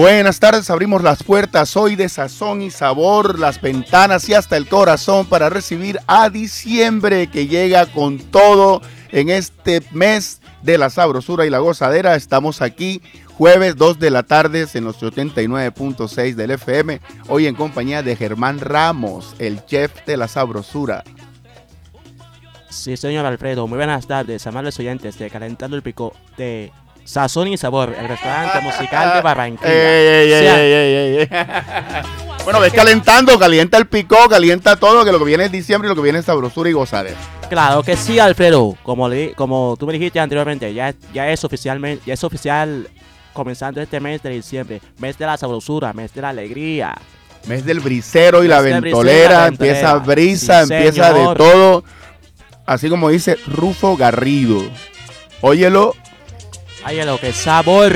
Buenas tardes, abrimos las puertas hoy de sazón y sabor, las ventanas y hasta el corazón para recibir a diciembre que llega con todo en este mes de la sabrosura y la gozadera. Estamos aquí jueves 2 de la tarde en los 89.6 del FM, hoy en compañía de Germán Ramos, el chef de la sabrosura. Sí, señor Alfredo, muy buenas tardes, amables oyentes de Calentando el Pico de Sazón y Sabor, el restaurante musical de Barranquilla. bueno, ves calentando, calienta el picó, calienta todo, que lo que viene es diciembre y lo que viene es sabrosura y gozadera. Claro que sí, Alfredo. Como, como tú me dijiste anteriormente, ya, ya es oficialmente, ya es oficial comenzando este mes de diciembre, mes de la sabrosura, mes de la alegría. Mes del brisero y la ventolera, empieza brisa, empieza de todo. Así como dice Rufo Garrido. Óyelo Ay, lo que sabor.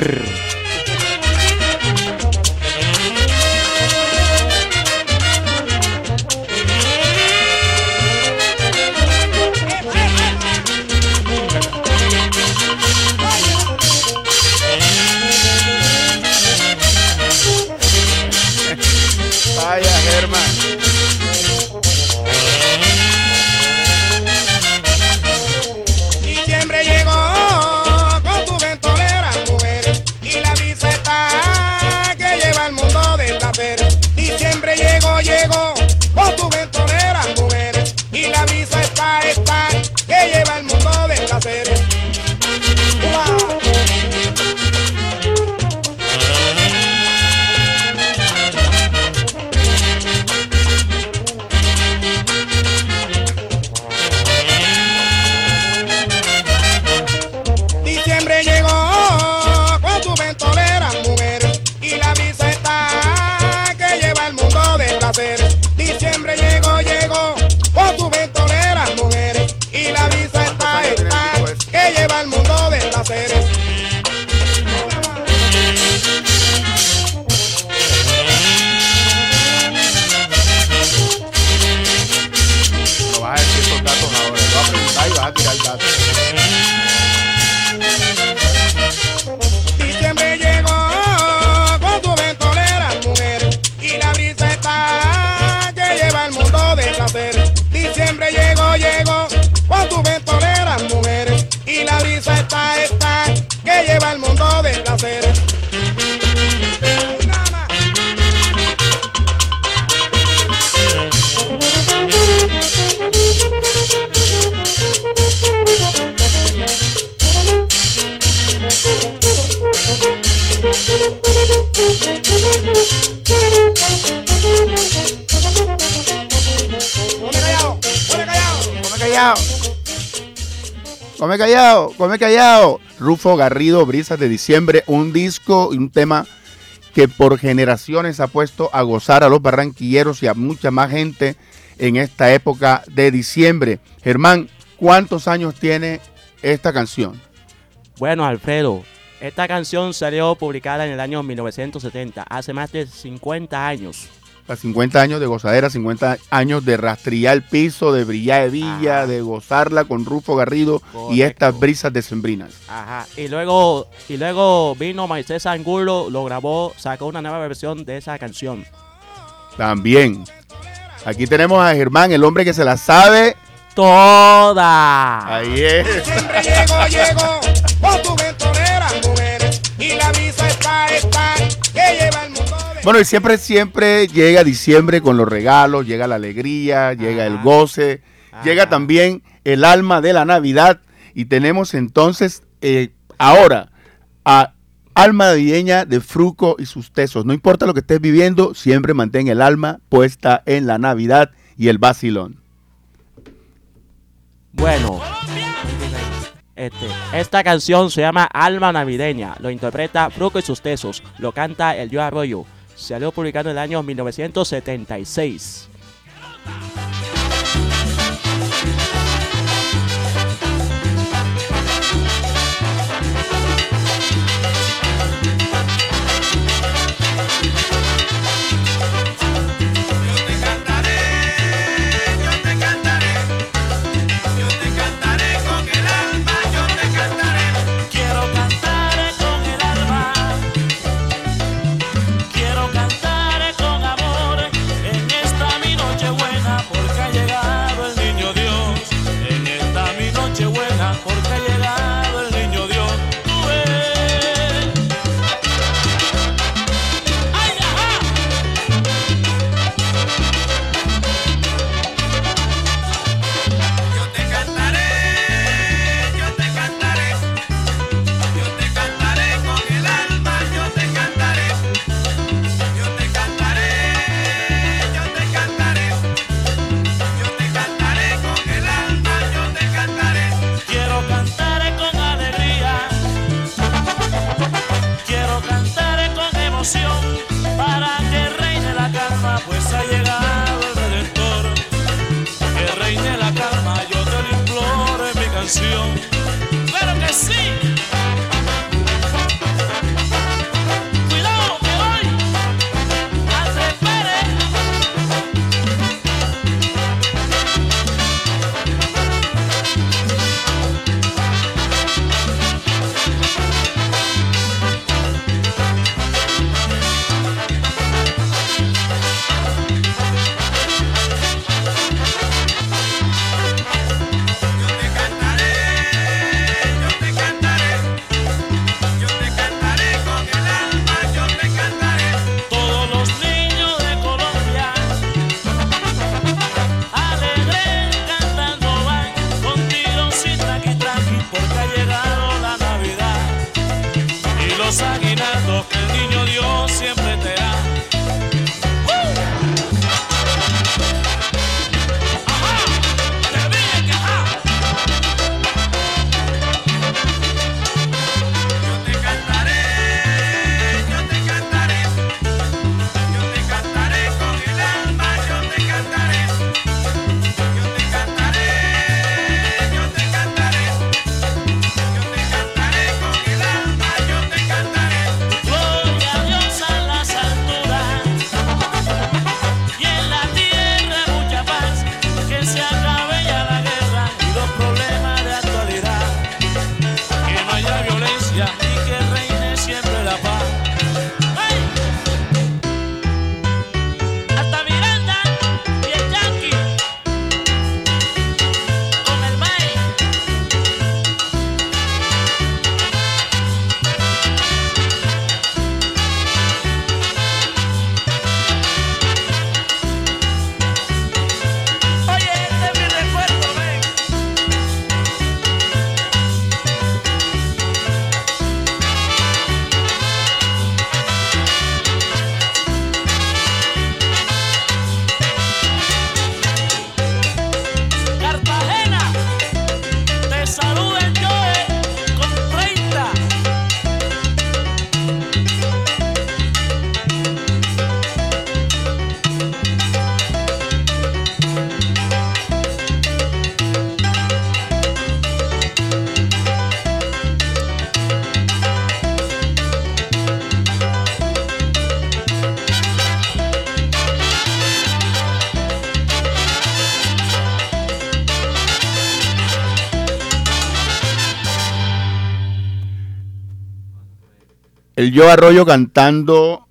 Germán. Come callado, come callado. Rufo Garrido, Brisas de Diciembre, un disco y un tema que por generaciones ha puesto a gozar a los barranquilleros y a mucha más gente en esta época de diciembre. Germán, ¿cuántos años tiene esta canción? Bueno, Alfredo, esta canción salió publicada en el año 1970, hace más de 50 años. 50 años de gozadera, 50 años de rastrillar el piso, de brillar de villa, de gozarla con Rufo Garrido y estas brisas decembrinas. Ajá. Y luego, y luego vino Moisés Angulo, lo grabó, sacó una nueva versión de esa canción. También. Aquí tenemos a Germán, el hombre que se la sabe toda. Ahí es. Llego, llego, con tu y la está, está, que lleva el mundo. Bueno, y siempre, siempre llega diciembre con los regalos, llega la alegría, llega el goce, llega también el alma de la Navidad. Y tenemos entonces eh, ahora a alma navideña de Fruco y sus tesos. No importa lo que estés viviendo, siempre mantén el alma puesta en la Navidad y el vacilón. Bueno, este, esta canción se llama Alma Navideña. Lo interpreta Fruco y sus tesos. Lo canta el Yo Arroyo salió publicado en el año 1976. Yo Arroyo cantando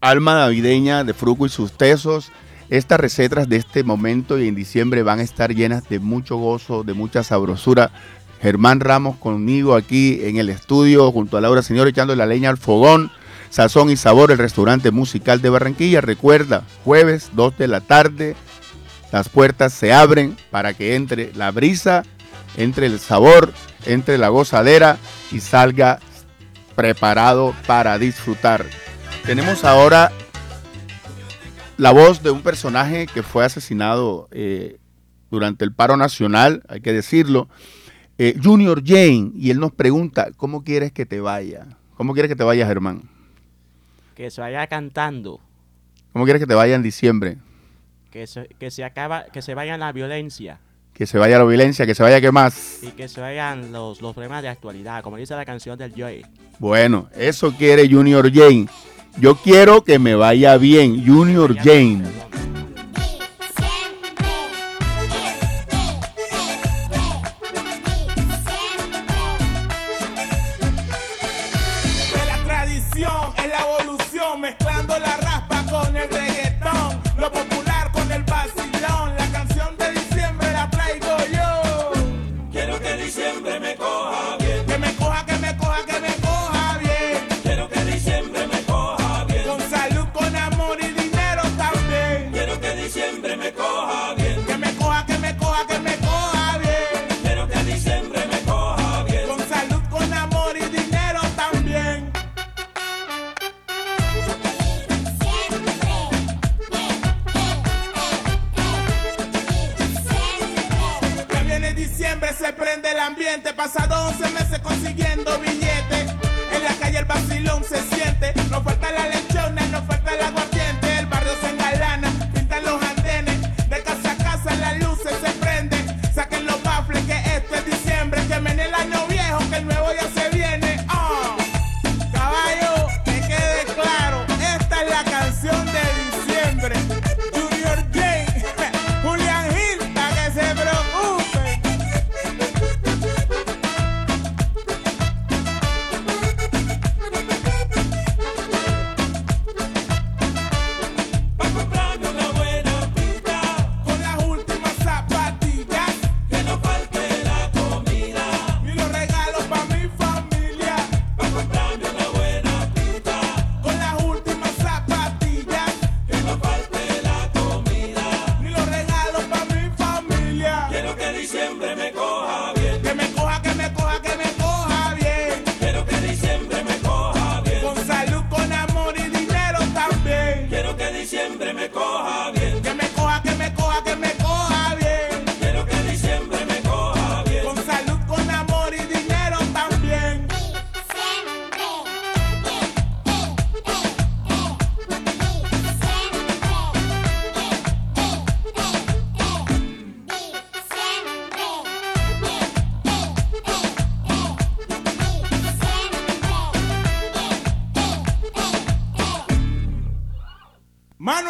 Alma Navideña de Fruco y sus tesos. Estas recetas de este momento y en diciembre van a estar llenas de mucho gozo, de mucha sabrosura. Germán Ramos conmigo aquí en el estudio, junto a Laura Señor, echando la leña al fogón. Sazón y Sabor, el restaurante musical de Barranquilla. Recuerda, jueves 2 de la tarde, las puertas se abren para que entre la brisa, entre el sabor, entre la gozadera y salga preparado para disfrutar. Tenemos ahora la voz de un personaje que fue asesinado eh, durante el paro nacional, hay que decirlo, eh, Junior Jane, y él nos pregunta, ¿cómo quieres que te vaya? ¿Cómo quieres que te vaya, Germán? Que se vaya cantando. ¿Cómo quieres que te vaya en diciembre? Que se, que se acaba, que se vaya la violencia que se vaya la violencia, que se vaya qué más. Y que se vayan los, los problemas de actualidad, como dice la canción del Joy. Bueno, eso quiere Junior Jane. Yo quiero que me vaya bien, Junior Jane. Saquen los bafles que esto es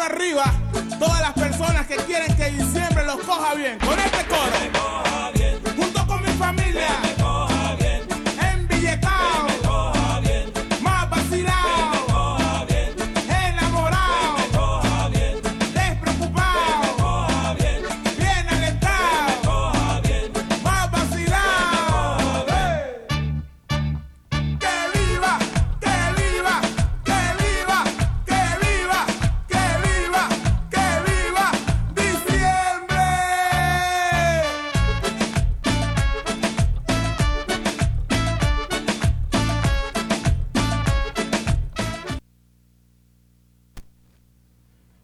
arriba, todas las personas que quieren que diciembre los coja bien. Con este coro.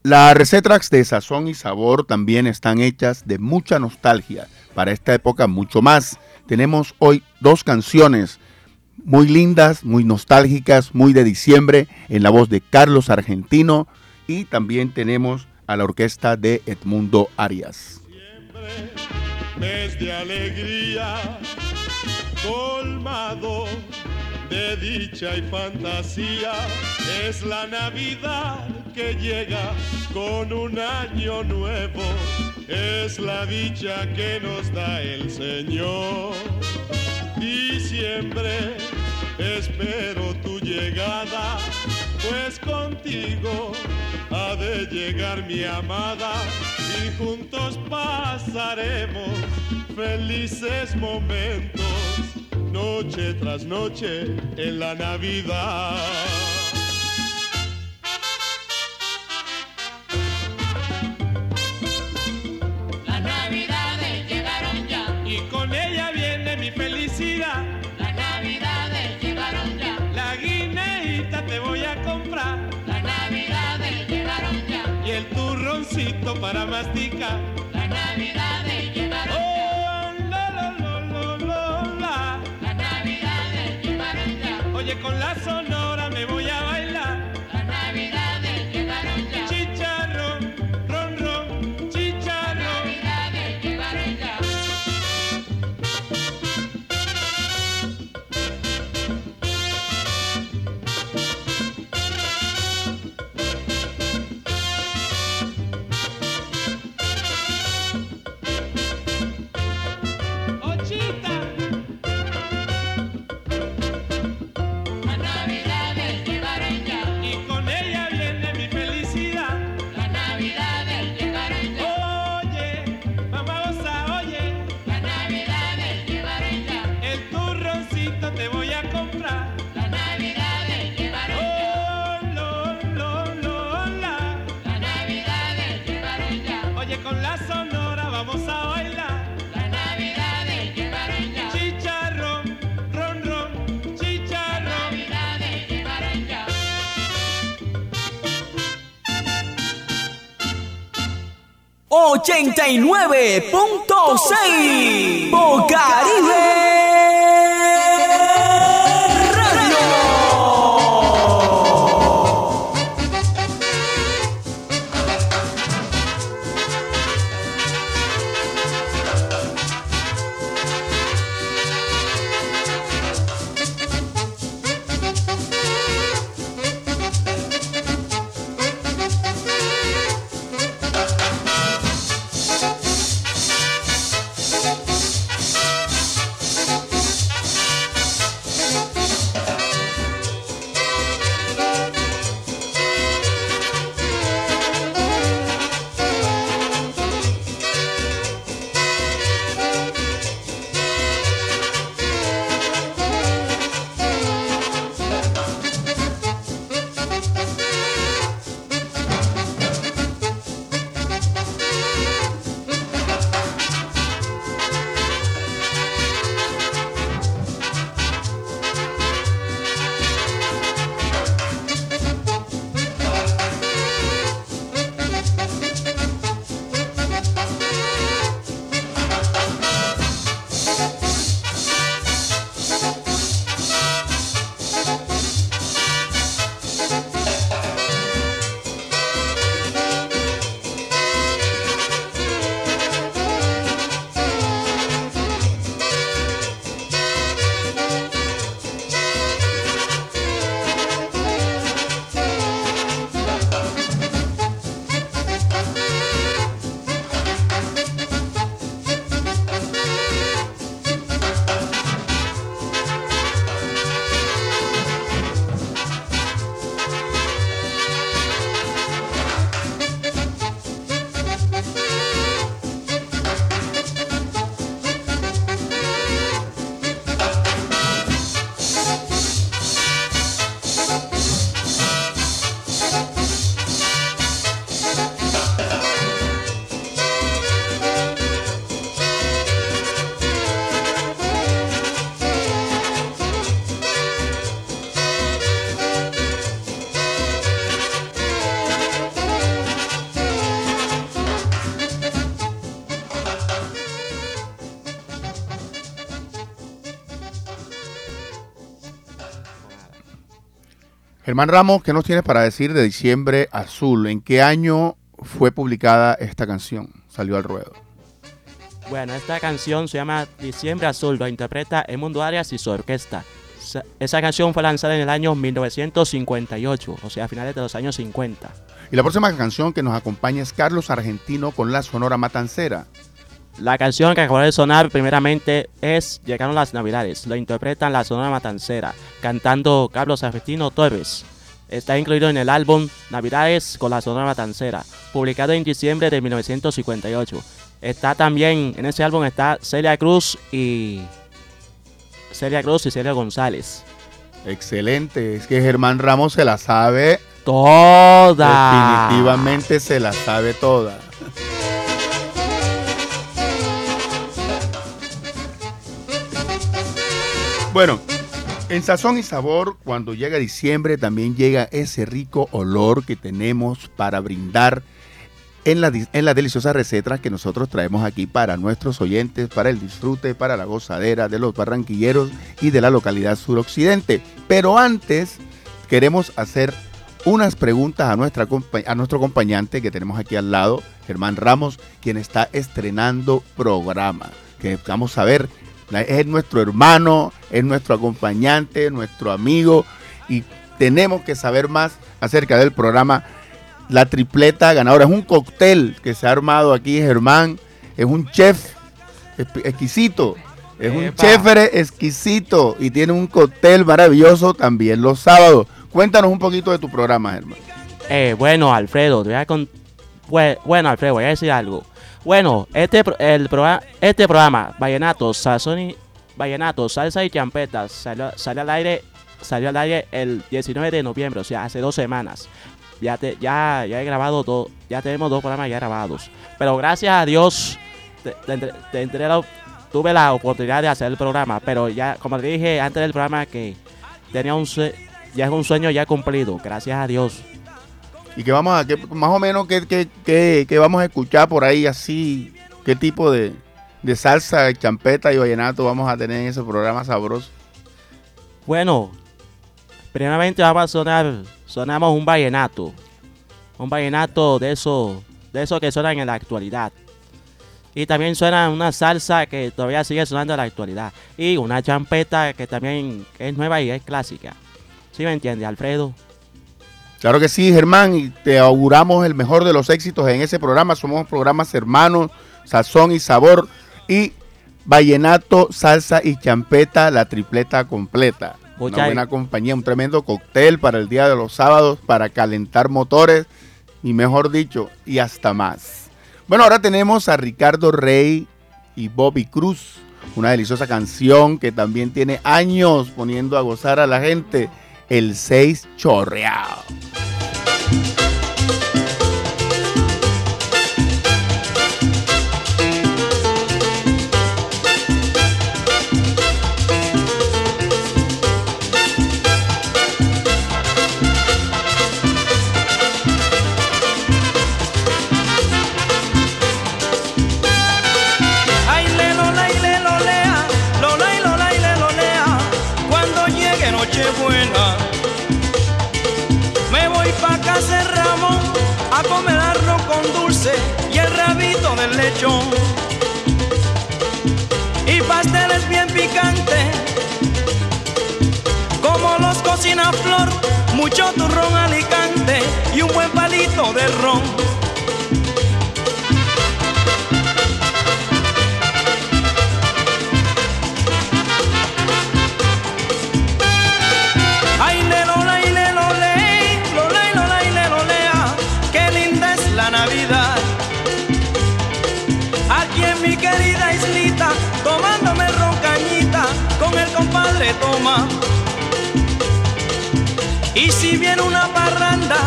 Las recetas de sazón y sabor también están hechas de mucha nostalgia. Para esta época mucho más. Tenemos hoy dos canciones muy lindas, muy nostálgicas, muy de diciembre, en la voz de Carlos Argentino y también tenemos a la orquesta de Edmundo Arias. mes de alegría, colmado de dicha y fantasía. Es la Navidad que llega con un año nuevo. Es la dicha que nos da el Señor. Diciembre, espero tu llegada, pues contigo ha de llegar mi amada y juntos pasaremos felices momentos, noche tras noche en la Navidad. Las navidades llegaron ya, Y con ella viene mi felicidad, las navidades llegaron ya, la guineíta te voy a comprar. Las navidades llegaron ya, y el turroncito para masticar. Con la sonora 89.6 Bocaribe. Germán Ramos, ¿qué nos tienes para decir de Diciembre Azul? ¿En qué año fue publicada esta canción? Salió al ruedo. Bueno, esta canción se llama Diciembre Azul, lo interpreta Mundo Arias y su orquesta. Sa- Esa canción fue lanzada en el año 1958, o sea, a finales de los años 50. Y la próxima canción que nos acompaña es Carlos Argentino con la Sonora Matancera. La canción que acaba de sonar primeramente es Llegaron las Navidades. Lo interpretan la Sonora Matancera, cantando Carlos Argentino Torres. Está incluido en el álbum Navidades con la Sonora Matancera, publicado en diciembre de 1958. Está también, en ese álbum está Celia Cruz y... Celia Cruz y Celia González. Excelente, es que Germán Ramos se la sabe, Toda. definitivamente se la sabe toda. Bueno, en Sazón y Sabor, cuando llega diciembre, también llega ese rico olor que tenemos para brindar en la, di- en la deliciosa receta que nosotros traemos aquí para nuestros oyentes, para el disfrute, para la gozadera de los barranquilleros y de la localidad suroccidente. Pero antes, queremos hacer unas preguntas a, nuestra, a nuestro acompañante que tenemos aquí al lado, Germán Ramos, quien está estrenando programa. Que vamos a ver, es nuestro hermano, es nuestro acompañante, nuestro amigo, y tenemos que saber más acerca del programa La Tripleta Ganadora. Es un cóctel que se ha armado aquí, Germán, es un chef exquisito. Es un chef exquisito y tiene un cóctel maravilloso también los sábados. Cuéntanos un poquito de tu programa, Germán. Eh, bueno, Alfredo, te voy a con... Bue- Bueno, Alfredo, voy a decir algo. Bueno, este, el programa, este programa, Vallenato, Sazón y... Vallenato, Salsa y Champetas, salió, salió al aire salió al aire el 19 de noviembre, o sea, hace dos semanas. Ya, te, ya, ya he grabado dos, ya tenemos dos programas ya grabados. Pero gracias a Dios, te- te te la- tuve la oportunidad de hacer el programa. Pero ya, como dije antes del programa, que tenía un, ya es un sueño ya cumplido, gracias a Dios. Y que vamos a, que más o menos, qué qué- qué- qué vamos a escuchar por ahí así? ¿Qué tipo de, de salsa, champeta y vallenato vamos a tener en ese programa sabroso? Bueno, primeramente vamos a sonar, sonamos un vallenato. Un vallenato de eso, de eso que suenan en la actualidad. Y también suena una salsa que todavía sigue sonando en la actualidad. Y una champeta que también es nueva y es clásica. ¿Sí me entiende, Alfredo? Claro que sí, Germán, y te auguramos el mejor de los éxitos en ese programa. Somos programas hermanos, sazón y sabor, y vallenato, salsa y champeta, la tripleta completa. Una buena compañía, un tremendo cóctel para el día de los sábados, para calentar motores, y mejor dicho, y hasta más. Bueno, ahora tenemos a Ricardo Rey y Bobby Cruz, una deliciosa canción que también tiene años poniendo a gozar a la gente, el 6 chorreado. De ron. Ay, le, lo, la, y le, lo, le, lo, la, y lo, la, y le, lo, lea, qué linda es la Navidad. Aquí en mi querida islita, tomándome roncañita, con el compadre toma. Y si viene una parranda,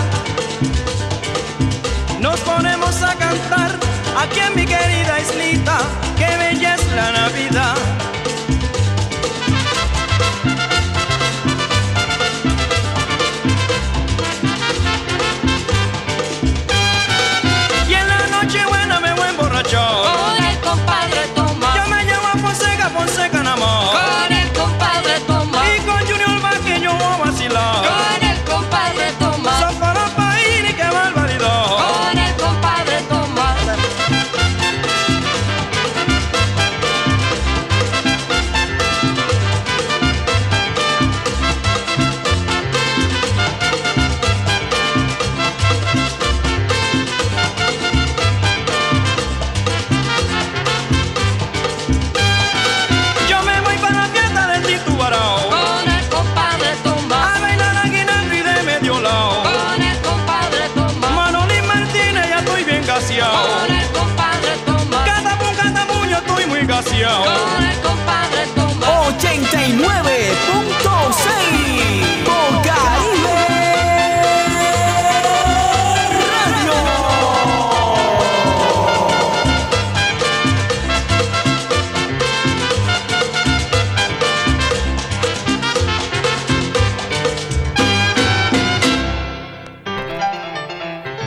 aquí en mi querida islita, qué bella es la Navidad.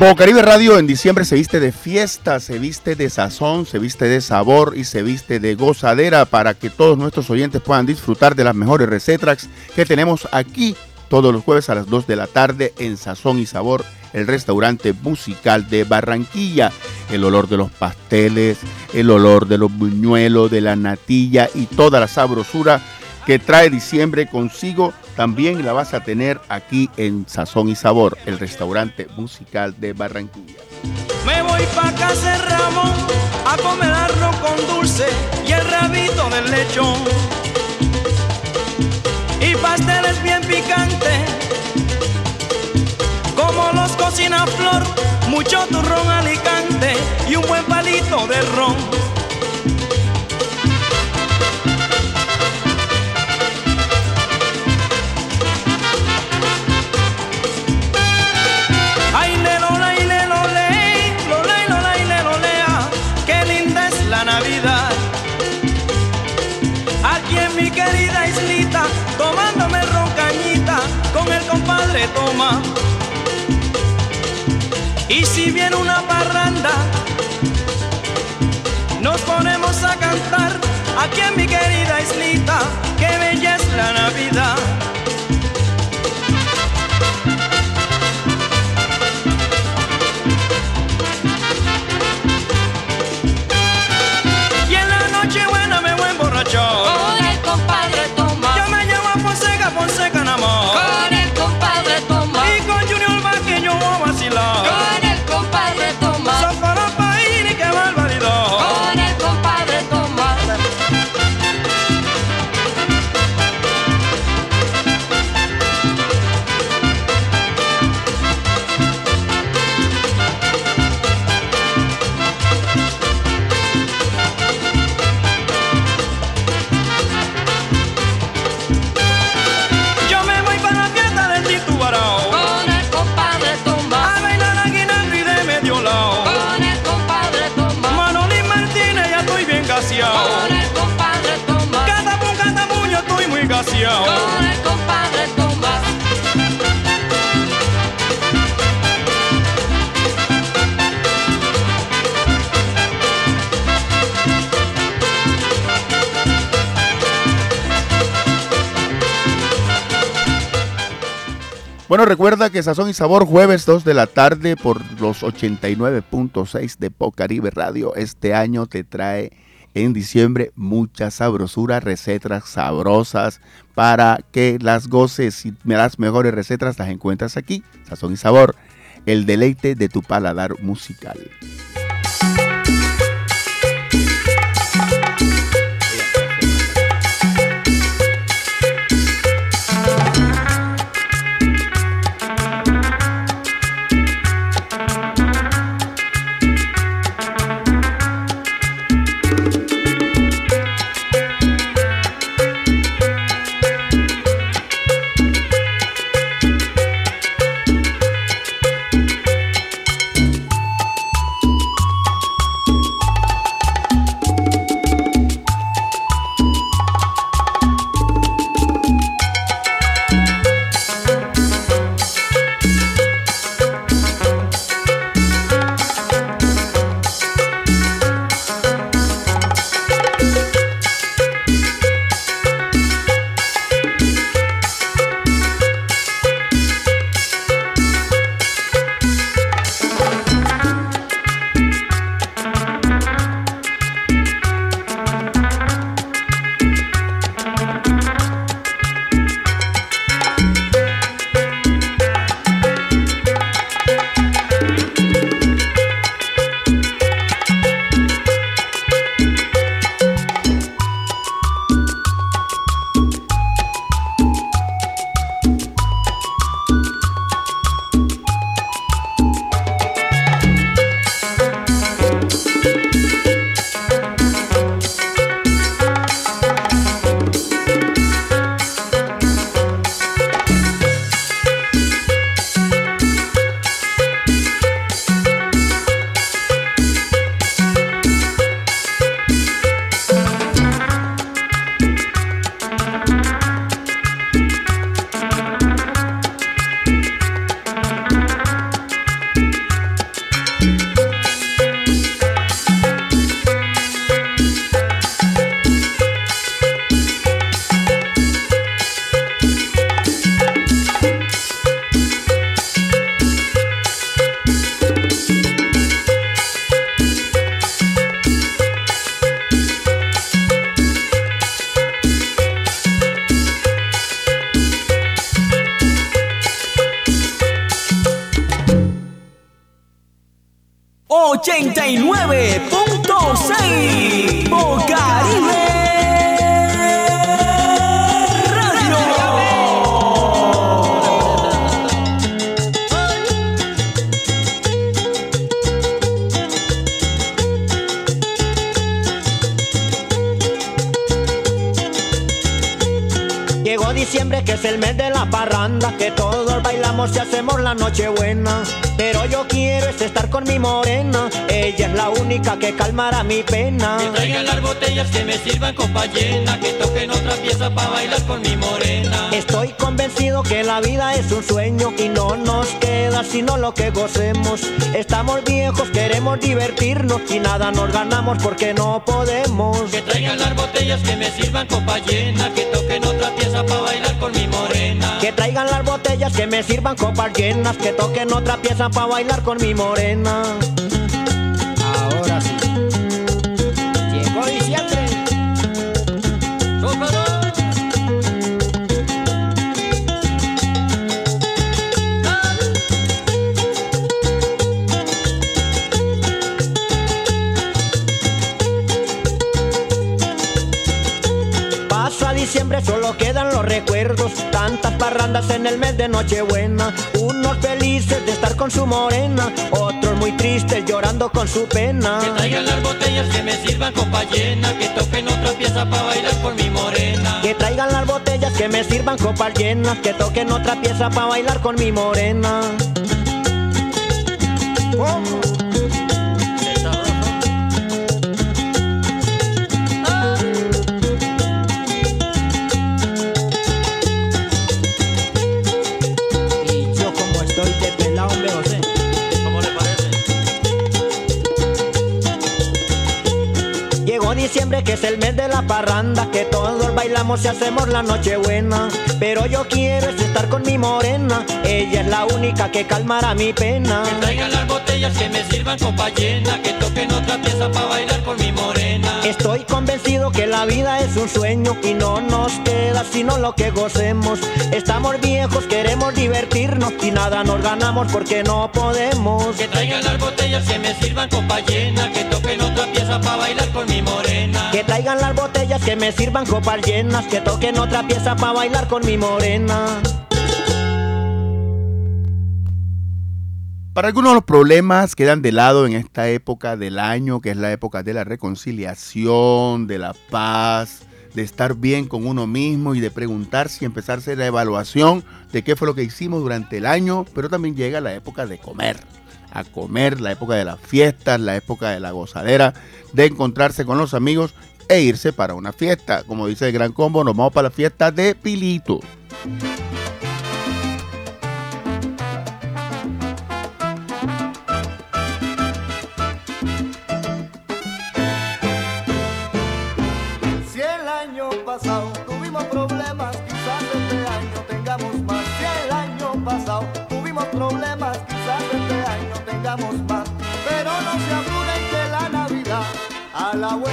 Caribe Radio en diciembre se viste de fiesta, se viste de sazón, se viste de sabor y se viste de gozadera para que todos nuestros oyentes puedan disfrutar de las mejores recetas que tenemos aquí todos los jueves a las 2 de la tarde en Sazón y Sabor, el restaurante musical de Barranquilla. El olor de los pasteles, el olor de los buñuelos, de la natilla y toda la sabrosura que trae diciembre consigo también la vas a tener aquí en Sazón y Sabor, el restaurante musical de Barranquilla. Me voy pa' casa Ramón a comer arroz con dulce y el rabito del lechón. Y pasteles bien picantes, como los cocina Flor, mucho turrón alicante y un buen palito de ron. Y si viene una parranda, nos ponemos a cantar aquí en mi querida islita, qué bella es la Navidad. Recuerda que Sazón y Sabor jueves 2 de la tarde por los 89.6 de Pocaribe Radio. Este año te trae en diciembre mucha sabrosura, recetas sabrosas para que las goces y las mejores recetas las encuentras aquí. Sazón y Sabor, el deleite de tu paladar musical. Diciembre que es el mes de la parranda Que todos bailamos y hacemos la noche buena. Pero yo quiero es estar con mi morena Ella es la única que calmará mi pena. Que traigan las botellas que me sirvan copa llena, que toquen otra pieza para bailar con mi morena. Estoy convencido que la vida es un sueño Y no nos queda sino lo que gocemos. Estamos viejos, queremos divertirnos Y nada nos ganamos porque no podemos. Que traigan las botellas que me sirvan copa llena, que toquen otra pieza para bailar con mi morena. Que traigan las botellas que me sirvan copas llenas, que toquen otra pieza para bailar con mi morena. Ahora sí. Llegó diciembre. A diciembre, solo quedan los recuerdos. Parrandas en el mes de Nochebuena. Unos felices de estar con su morena, otros muy tristes llorando con su pena. Que traigan las botellas que me sirvan copa llena, que toquen otra pieza para bailar con mi morena. Que traigan las botellas que me sirvan copas llenas, que toquen otra pieza para bailar con mi morena. ¿Cómo? Diciembre que es el mes de la parranda Que todos bailamos y hacemos la noche buena Pero yo quiero es estar con mi morena Ella es la única que calmará mi pena Que traigan las botellas que me sirvan copa llena, que toquen otra pieza para bailar con mi morena. Estoy que la vida es un sueño Y no nos queda sino lo que gocemos. Estamos viejos, queremos divertirnos Y nada nos ganamos porque no podemos. Que traigan las botellas que me sirvan copa llena, que toquen otra pieza para bailar con mi morena. Que traigan las botellas que me sirvan copas llenas Que toquen otra pieza para bailar con mi morena Para algunos los problemas quedan de lado en esta época del año, que es la época de la reconciliación, de la paz, de estar bien con uno mismo y de preguntarse y empezar a hacer la evaluación de qué fue lo que hicimos durante el año, pero también llega la época de comer, a comer, la época de las fiestas, la época de la gozadera, de encontrarse con los amigos e irse para una fiesta. Como dice el Gran Combo, nos vamos para la fiesta de Pilito. La vuelta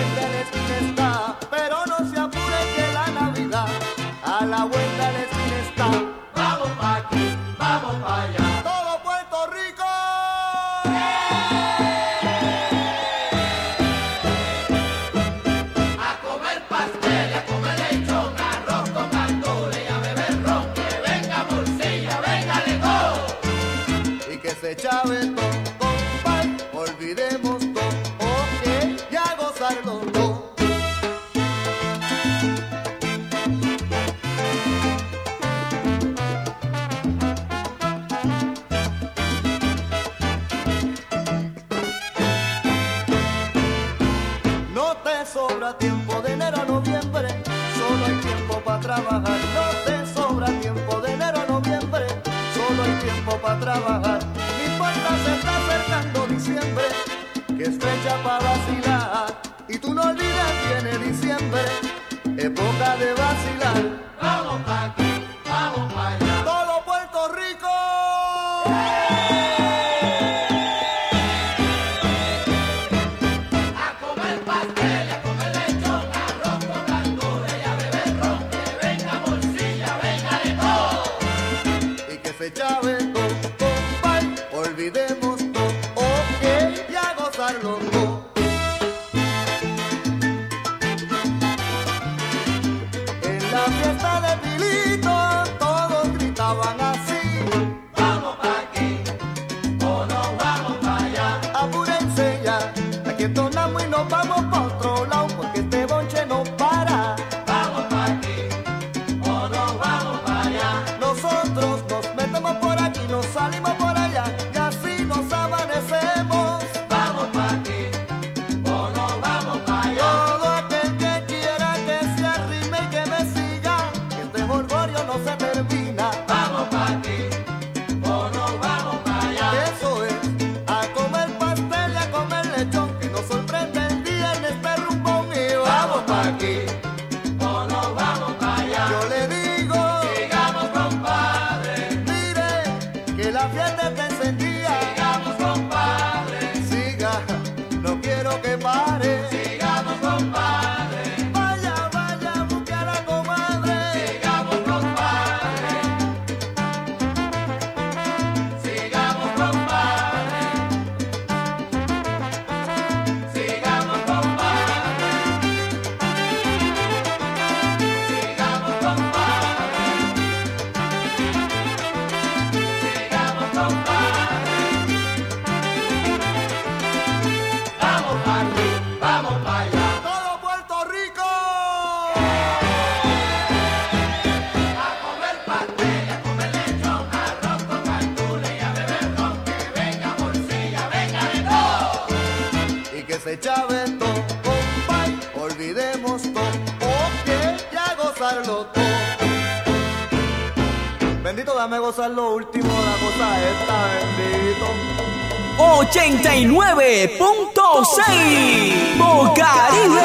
89.6 Bocaribe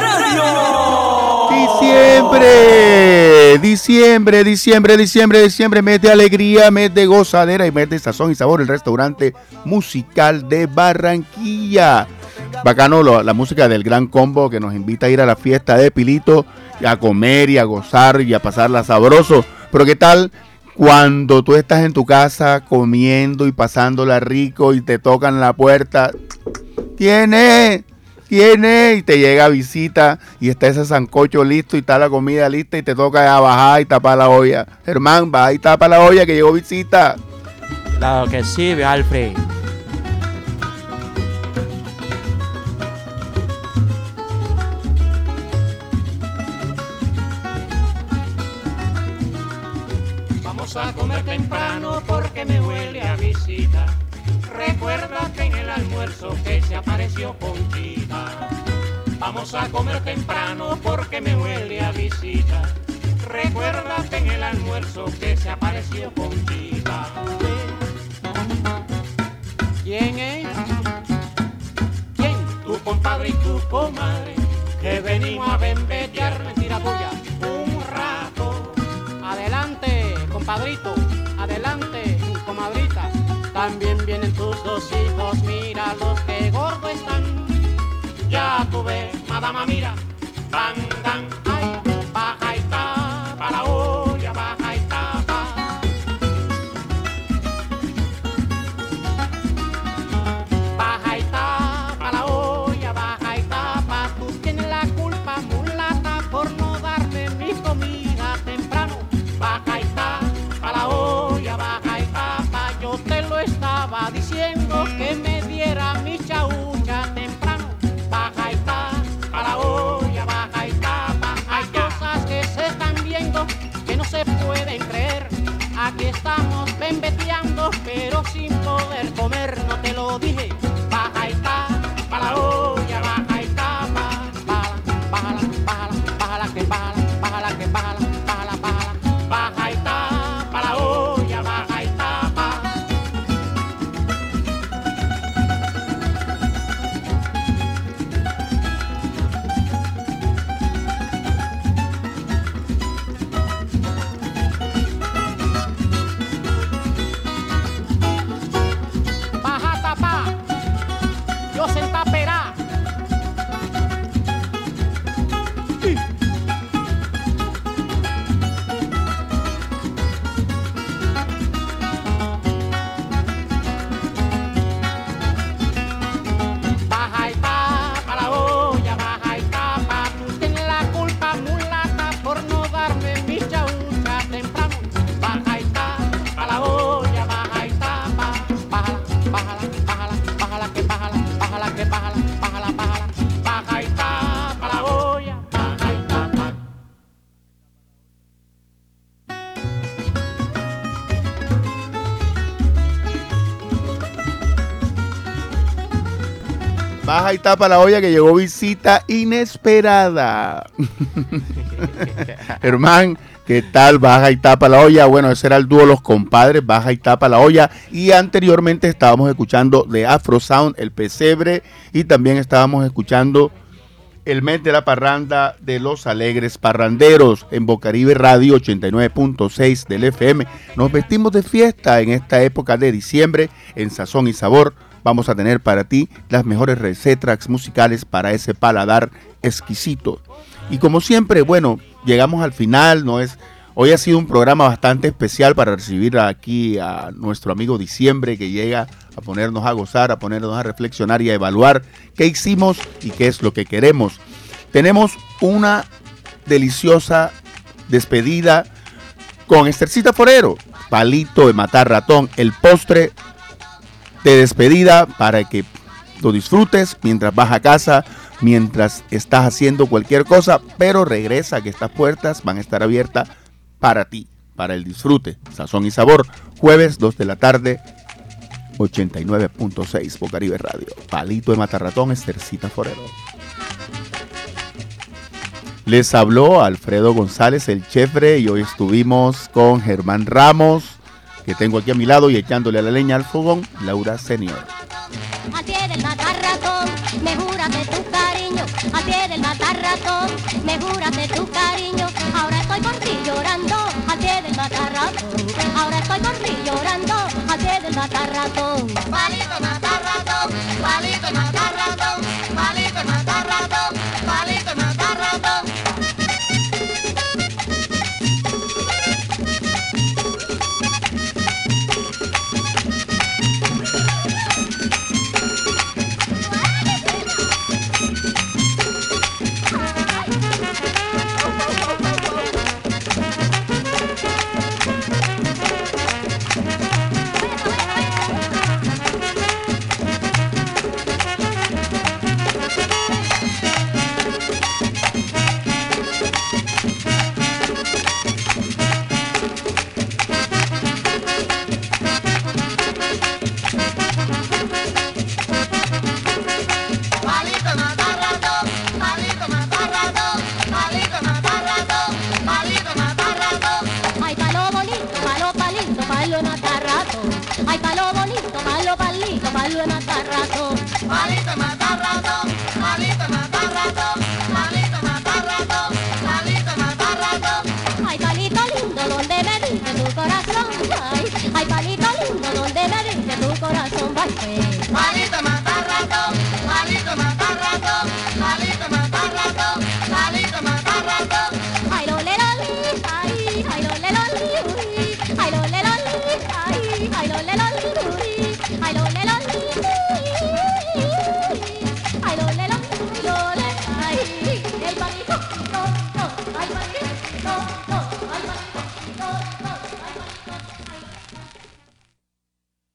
Radio. Diciembre, diciembre, diciembre, diciembre, diciembre, mes de alegría, mes de gozadera y mes de sazón y sabor, el restaurante musical de Barranquilla. Bacano la música del gran combo que nos invita a ir a la fiesta de Pilito, a comer y a gozar y a pasarla sabroso. Pero qué tal cuando tú estás en tu casa comiendo y pasándola rico y te tocan la puerta, tiene, tiene, y te llega visita y está ese sancocho listo y está la comida lista y te toca ya bajar y tapar la olla. Germán, va y tapa la olla que llegó visita. Claro que sí, Alfred. Temprano porque me huele a visita. Recuerda que en el almuerzo que se apareció Conchita. Vamos a comer temprano porque me huele a visita. Recuerda que en el almuerzo que se apareció Conchita. ¿Quién es? ¿Quién? Tu compadre y tu comadre. Que venimos a bembetear mentira tuya un rato. Adelante, compadrito. También vienen tus dos hijos, mira los que gordo están. Ya tú madama, mira, van, dan, pero sin Baja y tapa la olla que llegó visita inesperada. Germán, ¿qué tal? Baja y tapa la olla. Bueno, ese era el dúo Los Compadres, Baja y tapa la olla. Y anteriormente estábamos escuchando de Afro Sound, El Pesebre. Y también estábamos escuchando el mes de la parranda de los alegres parranderos en Bocaribe Radio 89.6 del FM. Nos vestimos de fiesta en esta época de diciembre en Sazón y Sabor. Vamos a tener para ti las mejores recetas musicales para ese paladar exquisito. Y como siempre, bueno, llegamos al final, no es Hoy ha sido un programa bastante especial para recibir aquí a nuestro amigo Diciembre que llega a ponernos a gozar, a ponernos a reflexionar y a evaluar qué hicimos y qué es lo que queremos. Tenemos una deliciosa despedida con Estercita Forero, palito de matar ratón, el postre de despedida para que lo disfrutes mientras vas a casa, mientras estás haciendo cualquier cosa, pero regresa que estas puertas van a estar abiertas para ti, para el disfrute, sazón y sabor. Jueves 2 de la tarde, 89.6 Bocaribe Radio. Palito de Matarratón, Estercita Forero. Les habló Alfredo González, el chefre, y hoy estuvimos con Germán Ramos, que tengo aquí a mi lado y echándole a la leña al fogón, Laura Senior. Al pie del matarratón, me juras de tu cariño. Al pie del matarratón, me juras de tu cariño. Ahora estoy por ti llorando, al pie del matarratón. Ahora estoy por ti llorando, al pie del matarratón. Palito matarratón, palito matarratón,